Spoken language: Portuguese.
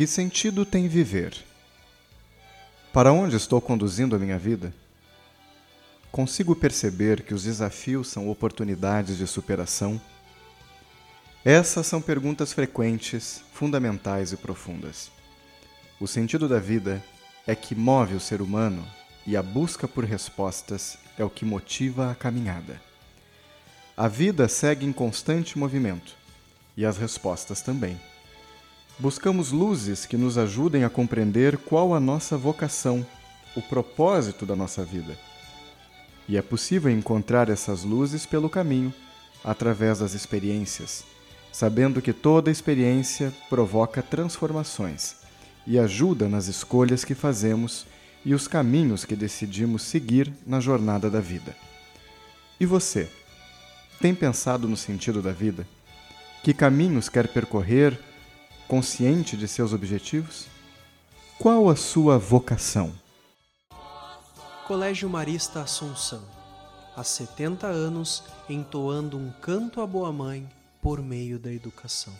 Que sentido tem viver? Para onde estou conduzindo a minha vida? Consigo perceber que os desafios são oportunidades de superação? Essas são perguntas frequentes, fundamentais e profundas. O sentido da vida é que move o ser humano e a busca por respostas é o que motiva a caminhada. A vida segue em constante movimento e as respostas também. Buscamos luzes que nos ajudem a compreender qual a nossa vocação, o propósito da nossa vida. E é possível encontrar essas luzes pelo caminho, através das experiências, sabendo que toda experiência provoca transformações e ajuda nas escolhas que fazemos e os caminhos que decidimos seguir na jornada da vida. E você? Tem pensado no sentido da vida? Que caminhos quer percorrer, consciente de seus objetivos? Qual a sua vocação? Colégio Marista Assunção. Há 70 anos entoando um canto à boa mãe por meio da educação.